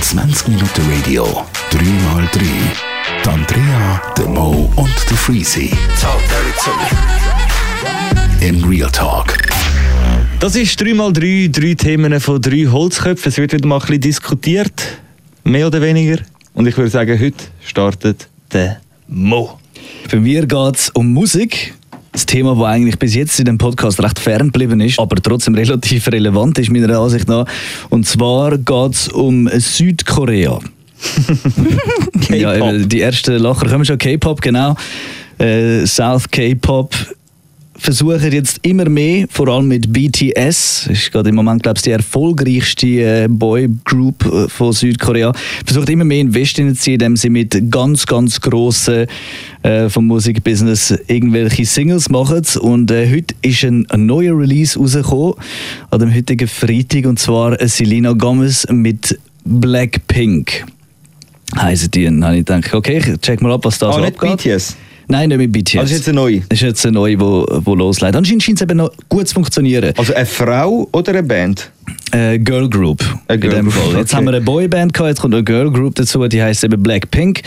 20 Minuten Radio, 3x3. Die Andrea, der Mo und der Freezy. In Real Talk. Das ist 3x3, drei Themen von drei Holzköpfen. Es wird wieder mal ein bisschen diskutiert, mehr oder weniger. Und ich würde sagen, heute startet der Mo. Bei mir geht es um Musik. Das Thema, das eigentlich bis jetzt in dem Podcast recht fern geblieben ist, aber trotzdem relativ relevant ist, meiner Ansicht nach. Und zwar geht es um Südkorea. ja, die ersten Lacher kommen schon K-Pop, genau. Äh, South K-Pop versuchen jetzt immer mehr, vor allem mit BTS, ist gerade im Moment, glaube ich, die erfolgreichste äh, Boy-Group äh, von Südkorea, versucht immer mehr in Westen zu ziehen, indem sie mit ganz, ganz grossen äh, vom Musikbusiness irgendwelche Singles machen. Und äh, heute ist ein, ein neuer Release rausgekommen, an dem heutigen Freitag, und zwar Selena Gomez mit Blackpink. Heißen die. Und dann habe ich gedacht, okay, ich check mal ab, was da Ah, so nicht abgeht. BTS. Nein, nicht mit BTS. Also ist jetzt eine neue. Das ist jetzt eine neue, wo, wo losleitet. Anscheinend scheint es eben noch gut zu funktionieren. Also eine Frau oder eine Band? Äh, Girl Group. Eine Girl in dem Fall. Jetzt okay. haben wir eine Boyband gehabt, jetzt kommt eine Girl Group dazu, die heißt eben Blackpink.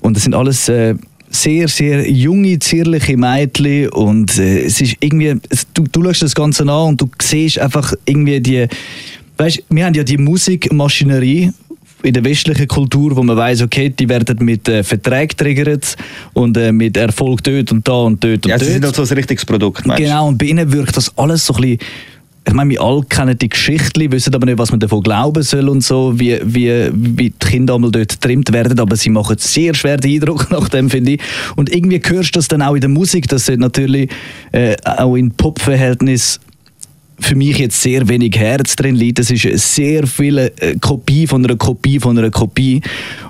Und das sind alles äh, sehr, sehr junge, zierliche Mädchen. Und äh, es ist irgendwie, es, du, du schaust das Ganze an und du siehst einfach irgendwie die, weißt, wir haben ja die Musikmaschinerie in der westlichen Kultur, wo man weiß, okay, die werden mit äh, Verträgen triggert und äh, mit Erfolg dort und da und dort und Ja, dort. sie sind halt so ein richtiges Produkt, meinst? Genau, und bei ihnen wirkt das alles so ein bisschen. Ich meine, wir alle kennen die Geschichte, wissen aber nicht, was man davon glauben soll und so, wie, wie, wie die Kinder einmal dort getrimmt werden, aber sie machen sehr schwer den Eindruck nach dem, finde ich. Und irgendwie hörst du das dann auch in der Musik, dass natürlich äh, auch in Pop-Verhältnis für mich jetzt sehr wenig Herz drin liegt. Es ist sehr viele äh, Kopie von einer Kopie von einer Kopie.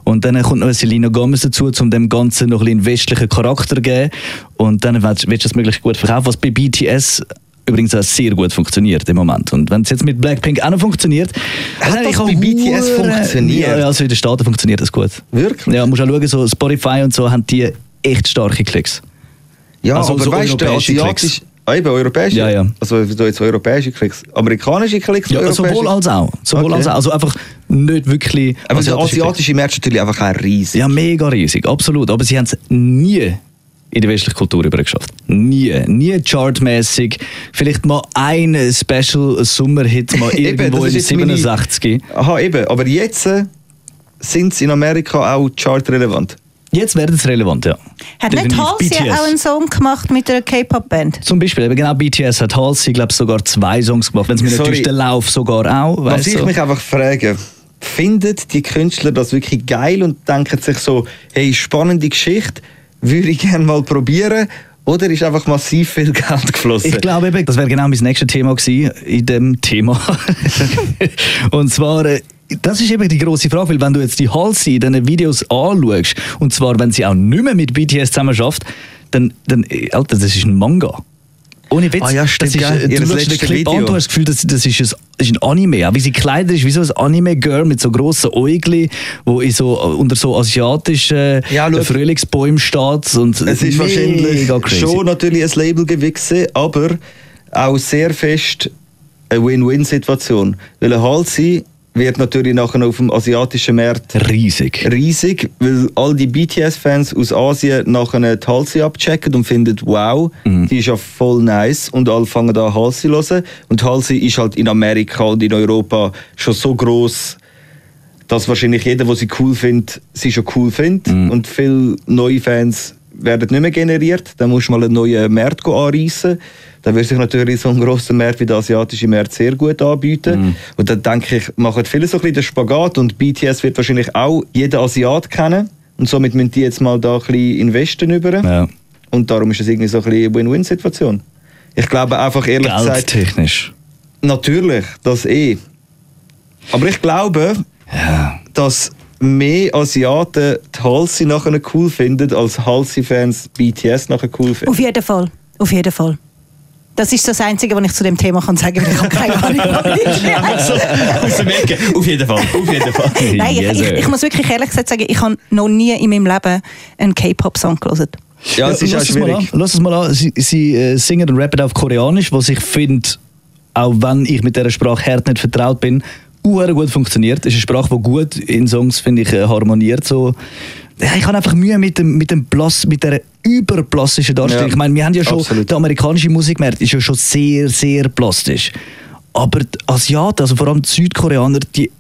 Und dann kommt noch Selena Gomez dazu, um dem Ganzen noch ein bisschen einen westlichen Charakter zu geben. Und dann willst willst du das möglichst gut verkaufen, was bei BTS übrigens auch sehr gut funktioniert im Moment. Und wenn es jetzt mit Blackpink auch noch funktioniert... Hat das bei BTS funktioniert? Ja, also in den Staaten funktioniert das gut. Wirklich? Ja, musst auch schauen, so Spotify und so haben die echt starke Klicks. Ja, Also aber so weißt du, asiatisch... Ah, eben, europäische? Ja, ja. Also so jetzt europäische Klicks. Amerikanische Klicks, Ja, europäische? sowohl als auch. Sowohl Okay. als auch. Also einfach nicht wirklich... Aber der asiatische ist natürlich einfach auch riesig. Ja, mega riesig, absolut. Aber sie haben es nie in die westliche Kultur übergeschafft. Nie. Nie chartmäßig. Vielleicht mal ein Special Sommerhit mal Eben, irgendwo das in ist jetzt meine- 67. Aha, eben. Aber jetzt sind sie in Amerika auch chartrelevant. Jetzt werden es relevant, ja. Hat nicht Definitiv. Halsey BTS. auch einen Song gemacht mit einer K-Pop-Band? Zum Beispiel, eben genau BTS hat Halsey, glaube sogar zwei Songs gemacht. Wenn es mir nicht Sorry. täuscht, der Lauf sogar auch. Was ich du? mich einfach frage, finden die Künstler das wirklich geil und denken sich so, hey, spannende Geschichte, würde ich gerne mal probieren? Oder ist einfach massiv viel Geld geflossen? Ich glaube eben, das wäre genau mein nächstes Thema gewesen in dem Thema. und zwar, äh, das ist eben die große Frage, weil wenn du jetzt die Halsey in diesen Videos anschaust, und zwar, wenn sie auch nicht mehr mit BTS zusammen schafft, dann, dann äh, Alter, das ist ein Manga. Ohne Witz. Ah ja, stimmt, das ist, gell? äh, du schaust den Clip an, Video. du hast das Gefühl, das, das ist, ein, das ist ein Anime. Auch wie sie kleidet ist, wie so ein Anime-Girl mit so grossen Äugli, wo in so, unter so asiatischen Ja, schau. Frühlingsbäumen steht. Und es ist wahrscheinlich crazy. schon natürlich ein Label gewesen, aber auch sehr fest eine Win-Win-Situation. Weil Halsey wird natürlich nachher auf dem asiatischen Markt riesig. riesig, weil all die BTS-Fans aus Asien nachher die Halsey abchecken und finden, wow, die ist ja voll nice und alle fangen an Halsey zu hören. Und Halsey ist halt in Amerika und in Europa schon so groß, dass wahrscheinlich jeder, der sie cool findet, sie schon cool findet. Und viele neue Fans werden nicht mehr generiert. Dann musst du mal einen neuen Markt anreissen. Dann würde sich natürlich so ein grosser Markt wie der asiatische Markt sehr gut anbieten. Und dann denke ich, machen viele so ein bisschen den Spagat und BTS wird wahrscheinlich auch jeden Asiat kennen. Und somit müssen die jetzt mal da ein bisschen investen über. Ja. Und darum ist es irgendwie so ein bisschen eine Win-Win-Situation. Ich glaube einfach ehrlich gesagt, Geldtechnisch. natürlich, das eh. Aber ich glaube, Ja. dass mehr Asiaten die Halsey nachher cool finden, als Halsey-Fans BTS nachher cool finden. Auf jeden Fall. Auf jeden Fall. Das ist das Einzige, was ich zu dem Thema kann sagen kann. Ich habe keine Ahnung, Also, Aus dem Ecke. Auf jeden Fall. Auf jeden Fall. Nein, ich, ich, ich muss wirklich ehrlich gesagt sagen, ich habe noch nie in meinem Leben einen K-Pop-Song gelesen. Ja, es ist auch lass es mal schwierig. an. Lass es mal an. Sie, sie äh, singen und rappen auf Koreanisch, was ich finde auch wenn ich mit dieser Sprache hart nicht vertraut bin, uhr gut funktioniert. Es ist eine Sprache, die gut in Songs, finde ich, äh, harmoniert. So. Ich habe einfach Mühe mit dem, mit dem Plus, mit der überplastischen Darstellung. Ja, ich meine, wir haben ja schon, absolut. der amerikanische Musikmarkt ist ja schon sehr, sehr plastisch. Aber die Asiaten, also vor allem die Südkoreaner, die,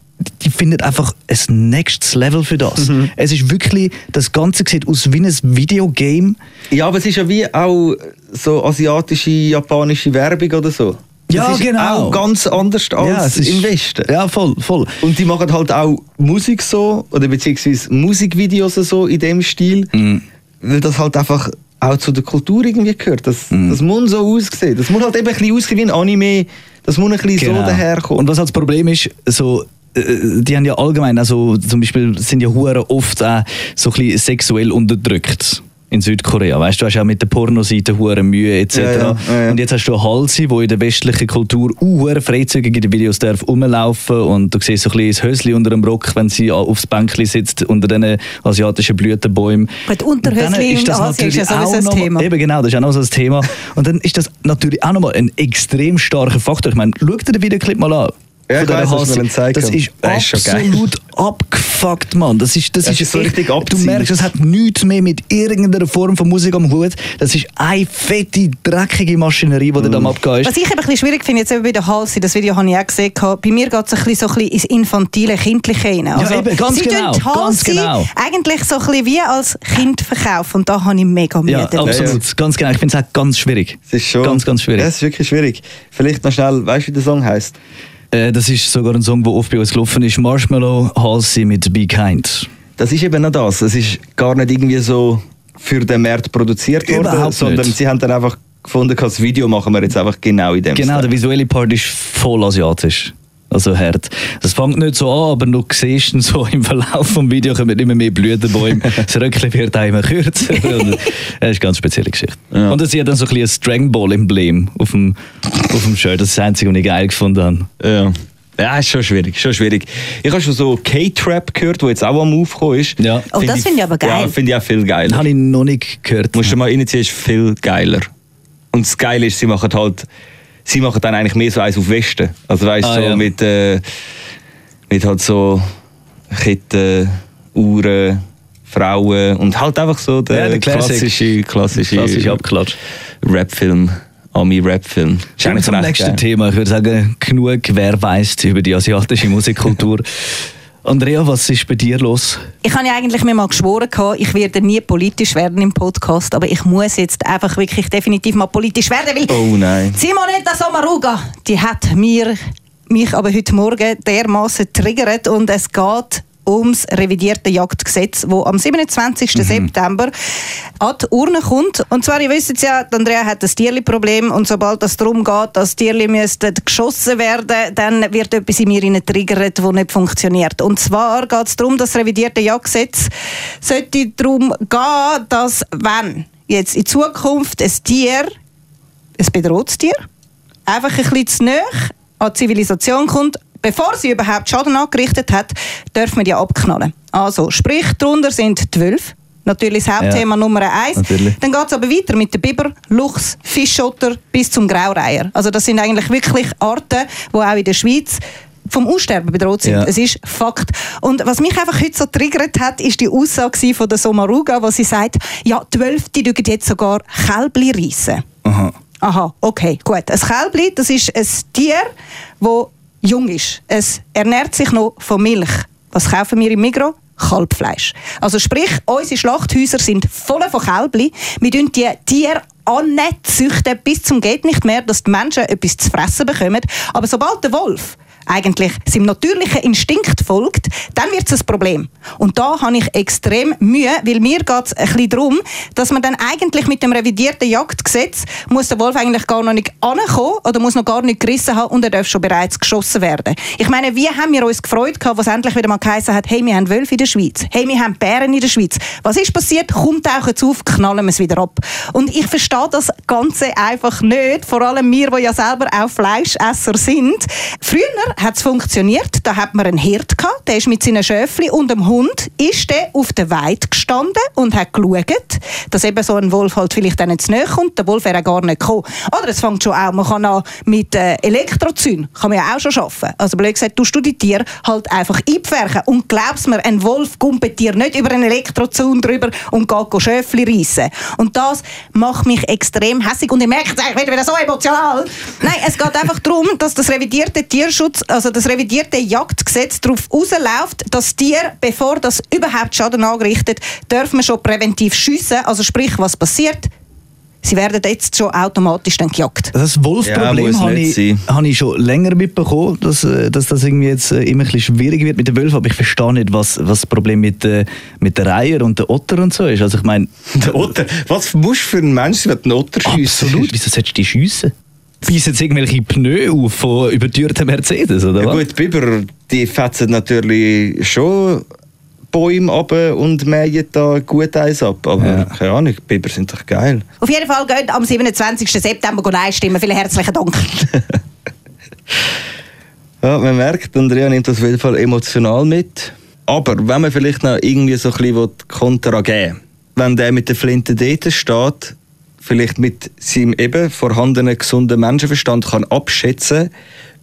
die finden einfach ein nächstes Level für das. Mhm. Es ist wirklich, das Ganze sieht aus wie ein Videogame. Ja, aber es ist ja wie auch so asiatische, japanische Werbung oder so. Ja, das ist genau. auch ganz anders als es ist- im Westen. Ja, voll, voll. Und die machen halt auch Musik so, oder beziehungsweise Musikvideos so in dem Stil, Mhm. weil das halt einfach auch zu der Kultur irgendwie gehört. Das, Mhm. das muss so aussehen. Das muss halt eben ein bisschen aussehen wie ein Anime. Das muss ein bisschen so daherkommen. Genau. Und was halt das Problem ist, so, äh, die haben ja allgemein, also zum Beispiel sind ja Huren oft auch so ein bisschen sexuell unterdrückt in Südkorea. Weißt du, du hast ja mit der Pornoseite hure Mühe etc. Ja, ja, ja, ja. Und jetzt hast du Halsi, wo in der westlichen Kultur uh, freizügig in den Videos darf rumlaufen und du siehst so ein bisschen das Hösli unter dem Rock, wenn sie aufs Bänkli sitzt unter diesen asiatischen Blütenbäumen. Gut, Unterhösli Und dann in das Asien ist ja sowieso auch ein noch- Thema. Eben genau, das ist auch noch so ein Thema. Und dann ist das natürlich auch nochmal ein extrem starker Faktor. Ich meine, schau dir den Videoclip mal an. Ja, Von dieser was zeigen. Das ist Das ist schon geil. absolut abgefuckt, Mann. Das ist, das Das ist, ist so echt- richtig Du merkst, das hat nichts mehr mit irgendeiner Form von Musik am Hut. Das ist eine fette, dreckige Maschinerie, die da Mm. am Abgehen Was ist. ich eben ein bisschen schwierig finde, jetzt eben bei der Halsey, das Video habe ich auch gesehen, gehabt, bei mir geht es ein bisschen, so ein bisschen ins infantile, kindliche rein. Also, eben, ganz sie genau, tun die ganz genau. eigentlich so ein bisschen wie als Kind verkaufen und da habe ich mega Mühe Ja, absolut. Ganz genau. Ich finde es auch ganz schwierig. Es ist schon, Ganz, ganz schwierig. Ja, es ist wirklich schwierig. Vielleicht noch schnell, weißt du, wie der Song heißt? Äh, das ist sogar ein Song, der oft bei uns gelaufen ist. Marshmallow Halsey mit Be Kind. Das ist eben noch das. Es ist gar nicht irgendwie so für den Markt produziert worden, Überhaupt sondern nicht. sie haben dann einfach gefunden, das Video machen wir jetzt einfach genau in dem Genau, Style. der visuelle Part ist voll asiatisch. Also hart. Das fängt nicht so an, aber du siehst so im Verlauf des Videos kommen immer mehr Blütenbäume. das Röckchen wird auch immer kürzer. Und Das ist eine ganz spezielle Geschichte. Ja. Und es hat dann so ein, bisschen ein Dragon Ball Emblem auf dem, auf dem Shirt. Das ist das Einzige, was ich geil gefunden habe. Ja. Ja, ist schon schwierig, schon schwierig. Ich habe schon so K-Trap gehört, wo jetzt auch am Aufkommen ist. Ja. Oh, das finde ich aber geil. Ja, finde ich auch viel Das geiler. habe ich noch nicht gehört. Musst du mal reinziehen, ist viel geiler. Und das Geile ist, sie machen halt, sie machen dann eigentlich mehr so eins auf Westen. Also weißt du, Ah, so ja. mit, äh, mit halt so Ketten, Uhren, Frauen und halt einfach so der, Ja, der klassische, klassische, Klassisch abgeklatscht. Rap-Film, Ami-Rap-Film. Zum nächsten geil. Thema. Ich würde sagen, genug wer weiss über die asiatische Musikkultur. Andrea, was ist bei dir los? Ich habe ja eigentlich mir mal geschworen, gehabt, ich werde nie politisch werden im Podcast, aber ich muss jetzt einfach wirklich definitiv mal politisch werden, weil Oh nein. Simonetta Sommaruga, die hat mir, mich aber heute Morgen dermaßen triggert und es geht ums revidierte Jagdgesetz, wo am 27. September an die Urne kommt. Und zwar, ihr wisst ja, Andrea hat das Tierli-Problem und sobald es darum geht, dass Tierli müssten geschossen werden, dann wird etwas in mir triggert, das nicht funktioniert. Und zwar geht es darum, das revidierte Jagdgesetz sollte darum gehen, dass wenn jetzt in Zukunft ein Tier ein bedrohtes Tier, einfach ein bisschen zu nahe an die Zivilisation kommt, bevor sie überhaupt Schaden angerichtet hat, dürfen wir die abknallen. Also, sprich, darunter sind die Wölfe. Natürlich das Hauptthema Ja, Nummer eins. natürlich. Dann geht es aber weiter mit der Biber, Luchs, Fischschotter bis zum Graureiher. Also das sind eigentlich wirklich Arten, die auch in der Schweiz vom Aussterben bedroht sind. Ja. Es ist Fakt. Und was mich einfach heute so triggert hat, ist die Aussage von der Somaruga, wo sie sagt, ja, die Wölfe, die jetzt sogar Kälbli reissen. Aha. Aha, okay, gut. Ein Kälbli, das ist ein Tier, das jung ist. Es ernährt sich noch von Milch. Was kaufen wir im Migros? Kalbfleisch. Also sprich, unsere Schlachthäuser sind voll von Kälbli. Wir züchten die Tiere züchten bis zum geht nicht mehr, dass die Menschen etwas zu fressen bekommen. Aber sobald der Wolf eigentlich seinem natürlichen Instinkt folgt, dann wird es ein Problem. Und da habe ich extrem Mühe, weil mir geht es ein bisschen darum, dass man dann eigentlich mit dem revidierten Jagdgesetz muss der Wolf eigentlich gar noch nicht ankommen oder muss noch gar nicht gerissen haben und er darf schon bereits geschossen werden. Ich meine, wie haben wir uns gefreut, gehabt, was endlich wieder mal geheißen hat, hey, wir haben Wölfe in der Schweiz, hey, wir haben Bären in der Schweiz. Was ist passiert? Kommt tauchen zu auf, knallen wir es wieder ab. Und ich verstehe das Ganze einfach nicht, vor allem wir, die ja selber auch Fleischesser sind. Früher hat es funktioniert. Da hat man einen Hirt gehabt, der ist mit seinen Schöfli und dem Hund ist der auf der Weide gestanden und hat geschaut, dass eben so ein Wolf halt vielleicht dann nicht nahe kommt. Der Wolf wäre gar nicht gekommen. Oder es fängt schon auch, man kann auch mit äh, Elektrozyn, kann man ja auch schon arbeiten. Also blöd gesagt, tust du die Tiere halt einfach einpferchen und glaubst mir, ein Wolf gumpet dir nicht über einen Elektrozaun drüber und geht Schöfli reissen. Und das macht mich extrem hässig und ich merke es eigentlich wieder so emotional. Nein, es geht einfach darum, dass das revidierte Tierschutz, also das revidierte Jagdgesetz darauf rausläuft, dass Tier, bevor das überhaupt Schaden angerichtet, dürfen wir schon präventiv schiessen. Also sprich, was passiert? Sie werden jetzt schon automatisch dann gejagt. Das Ja, Wolfproblem muss habe nicht ich, habe ich schon länger mitbekommen, dass, äh, dass das irgendwie jetzt äh, immer ein bisschen schwierig wird mit den Wölfen. Aber ich verstehe nicht, was, was das Problem mit, äh, mit den Reiher und den Otter und so ist. Also ich meine, Der Otter. Was musst du für einen Menschen, der den Otter schießt? absolut. Wieso solltest du die schiessen? Beißen jetzt irgendwelche Pneu auf von übertürten Mercedes, oder Ja was? gut, Biber, die fetzen natürlich schon Bäume ab und mähen da gut eins ab. Aber Ja. keine Ahnung, Biber sind doch geil. Auf jeden Fall geht am 27. September Nein stimmen. Vielen herzlichen Dank. Ja, man merkt, Andrea nimmt das auf jeden Fall emotional mit. Aber wenn man vielleicht noch irgendwie so ein bisschen Kontra geben will, wenn der mit der Flinte dort steht, vielleicht mit seinem eben vorhandenen gesunden Menschenverstand kann abschätzen,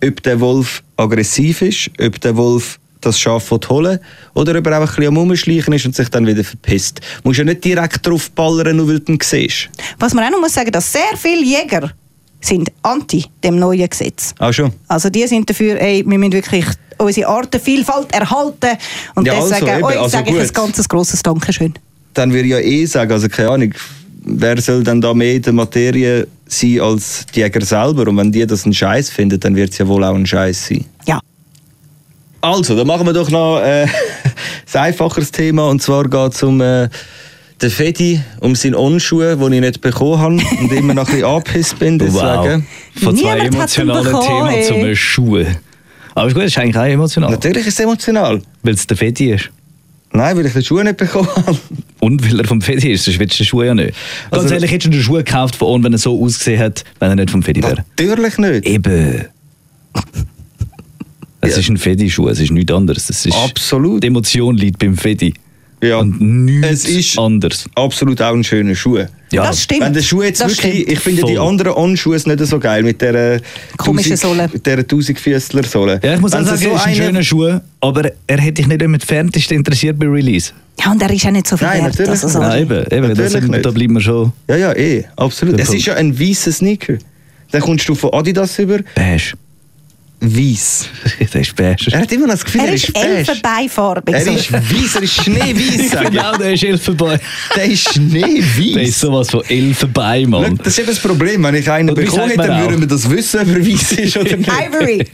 ob der Wolf aggressiv ist, ob der Wolf das Schaf holen oder ob er einfach ein bisschen am Rumschleichen ist und sich dann wieder verpisst. Du musst ja nicht direkt drauf ballern, nur weil du ihn siehst. Was man auch noch muss sagen, dass sehr viele Jäger sind anti dem neuen Gesetz. Auch schon. Also die sind dafür, ey, wir müssen wirklich unsere Artenvielfalt erhalten. Und Ja, also deswegen eben, euch also sage ich gut. ein ganzes grosses Dankeschön. dann würde ich ja eh sagen, also keine Ahnung, wer soll denn da mehr in der Materie sein als die Jäger selber? Und wenn die das einen Scheiß finden, dann wird es ja wohl auch ein Scheiß sein. Ja. Also, dann machen wir doch noch äh, ein einfacheres Thema. Und zwar geht es um äh, den Fedi, um seinen Onschuh, den ich nicht bekommen habe und immer noch ein bisschen angepisst bin. Deswegen. Von zwei Niemand emotionalen Themen ey. zum Schuhe. Aber ist gut, das ist eigentlich auch emotional. Natürlich ist es emotional. Weil es der Feti ist. Nein, weil ich den Schuh nicht bekommen habe. Und weil er vom Fedi ist, sonst willst du den Schuh ja nicht. Ganz Also- ehrlich, hättest du den Schuh gekauft von ohne, wenn er so ausgesehen hat, wenn er nicht vom Fedi wäre. Natürlich nicht. Eben. Es Ja. ist ein Fedi-Schuh, es ist nichts anderes. Es ist Absolut. Die Emotion liegt beim Fedi. Ja. Und nichts Es ist anderes. absolut auch ein schöner Schuh. Ja, Das stimmt. Wenn der Schuh jetzt Das wirklich, stimmt. ich finde die Voll. anderen On-Schuhe nicht so geil mit der Komischen Sohle. Mit der 1000 Füßler Sohle. Ja, ich muss auch Wenn sagen, er ist ein schöner Schuh, aber er hätte dich nicht im entferntesten interessiert bei Release. Ja, und er ist auch nicht so viel Nein, wert. natürlich Also so. Nein, eben, eben das sind, nicht. da bleiben wir schon Ja, ja, eh, absolut. Es Punkt. ist ja ein weißer Sneaker. Dann kommst du von Adidas über. beige. Weiß. das ist beige. Er hat immer noch das Gefühl, Er er ist ist beige. elfenbeifarbig. Er ist weiß, er ist schneeweiß. Genau, der ist Elfenbein. Der ist Der ist schneeweiß. sowas von Elfenbein, Schau, Mann. Das ist eben das Problem. Wenn ich einen hätte, dann würden wir das wissen, ob er weiß ist oder nicht. Ivory.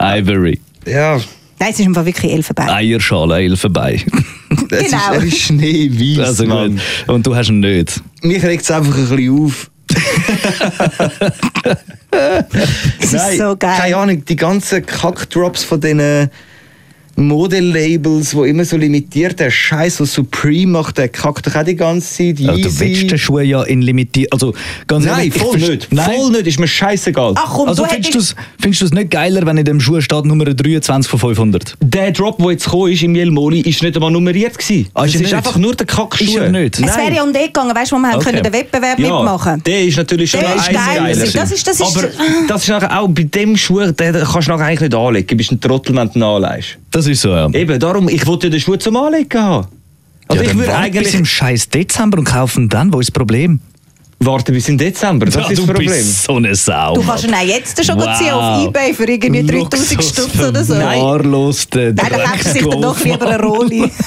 Ivory. Ja, Nein, es ist einfach wirklich Elfenbein. Eierschale, Elfenbein. es ist, Genau. er ist schneeweiß, Also Mann. Und du hast ihn nicht. Mich regt es einfach ein bisschen auf. Es ist so geil. Keine Ahnung, die ganzen Kackdrops von diesen Modellabels, die immer so limitiert, der Scheiß, was Supreme macht, der kackt doch auch die ganze Zeit. Ja, du willst den Schuh ja in limitiert. Also, ganz Nein, ehrlich, ich voll nicht. Nein. Voll nicht, ist mir scheißegal. Ach komm, Also du findest du es findest nicht geiler, wenn in dem Schuh steht Nummer 23 von 500? Der Drop, der jetzt gekommen ist im Jelmoli, ist nicht einmal nummeriert. Gewesen. Ah, ist es ist einfach nur der Kackschuh. Ist er nicht? Es wäre ja um den gegangen, weißt du, wo wir Okay. können den Wettbewerb Ja, mitmachen der ist natürlich schon Der ist geil. Das ist- das ist- Aber das ist nachher auch bei dem Schuh, den kannst du nachher eigentlich nicht anlegen. Du bist ein Trottel, wenn du ihn anlegst. Das ist so, ja. Eben, darum, ich wollte ja den Schuh zum Anlegen haben. Also ja, ich würde wart bis eigentlich im scheiß Dezember und kaufen dann. Wo ist das Problem? warten bis im Dezember. Das Ja, ist das du Problem. bist so eine Sau. Du kannst ihn auch jetzt schon Wow. ziehen auf Ebay für irgendwie 3000 Stutz oder so. Nein. Nein, dann kauft er sich dann doch lieber eine Rolli.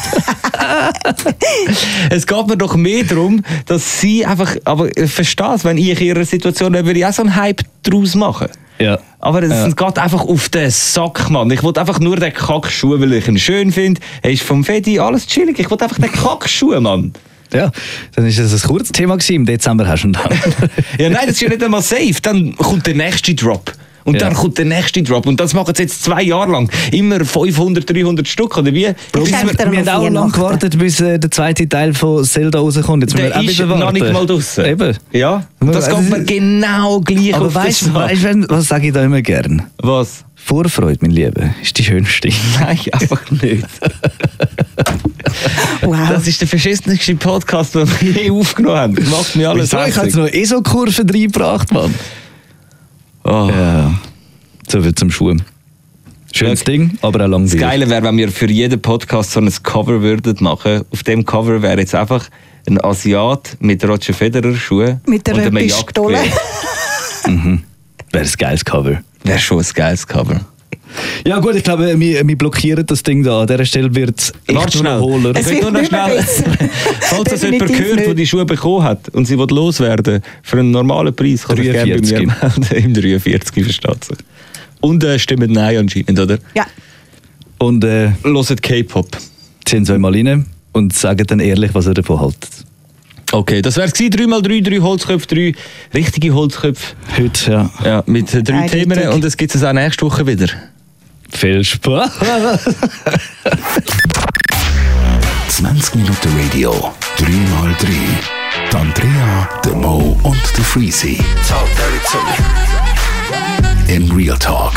Es geht mir doch mehr darum, dass sie einfach, aber verstehst, wenn ich in ihrer Situation wäre, würde ich auch so einen Hype draus machen. Ja. Aber es Ja. geht einfach auf den Sack, Mann. Ich wollte einfach nur den Kackschuh, weil ich ihn schön finde. Er ist vom Fedi, alles chillig. Ich wollte einfach den Kackschuh, Mann. Ja, dann ist das ein kurzes Thema gewesen. Im Dezember hast du ihn dann. Ja, nein, das ist ja nicht einmal safe. Dann kommt der nächste Drop. Und Ja. dann kommt der nächste Drop. Und das machen sie jetzt zwei Jahre lang. Immer 500, 300 Stück, oder wie? Bis wir- Wir haben noch auch lange Weihnachten. gewartet, bis äh, der zweite Teil von Zelda rauskommt. Jetzt müssen wir der auch ist noch nicht mal draussen. Eben. Ja, das Also, geht mir genau gleich Aber auf den weißt du, Sack. weißt, du, was sage ich da immer gern? Was? Vorfreude, mein Lieber, ist die schönste. Nein, einfach nicht. Wow. Das ist der verschissenste Podcast, den wir je aufgenommen haben. Das macht mir alles? Ich habe jetzt noch ESO-Kurven reingebracht, Mann. Oh. Ja. So viel zum Schuh. Schönes Ja. Ding, aber auch Das langweilig. Geile wäre, wenn wir für jeden Podcast so ein Cover würden machen. Auf dem Cover wäre jetzt einfach ein Asiat mit Roger Federer Schuhen Mit und einer einem Pistole. Jagdgewehr. Wäre ein geiles Cover. Wäre schon ein geiles Cover. Ja gut, ich glaube, wir, wir blockieren das Ding da. An dieser Stelle wird es echt schnell. Holer. Es Ich wird nur noch nicht mehr schnell, falls das jemand gehört, der nicht. die Schuhe bekommen hat und sie will loswerden für einen normalen Preis, kann sich gerne bei mir 43. melden. Im 43 versteht sich. Und äh, stimmt Nein anscheinend, oder? Ja. Und äh, Hört K-Pop. ziehen Sie mal rein und sagen dann ehrlich, was ihr davon haltet. Okay, das wäre es 3x3, 3 Holzköpfe, 3 richtige Holzköpfe. Heute, ja. Ja, mit drei. Themen und es gibt es auch nächste Woche wieder. Viel Spaß. 20 Minuten Radio, 3x3. Die Andrea, der Mo und der Freezy. In Real Talk.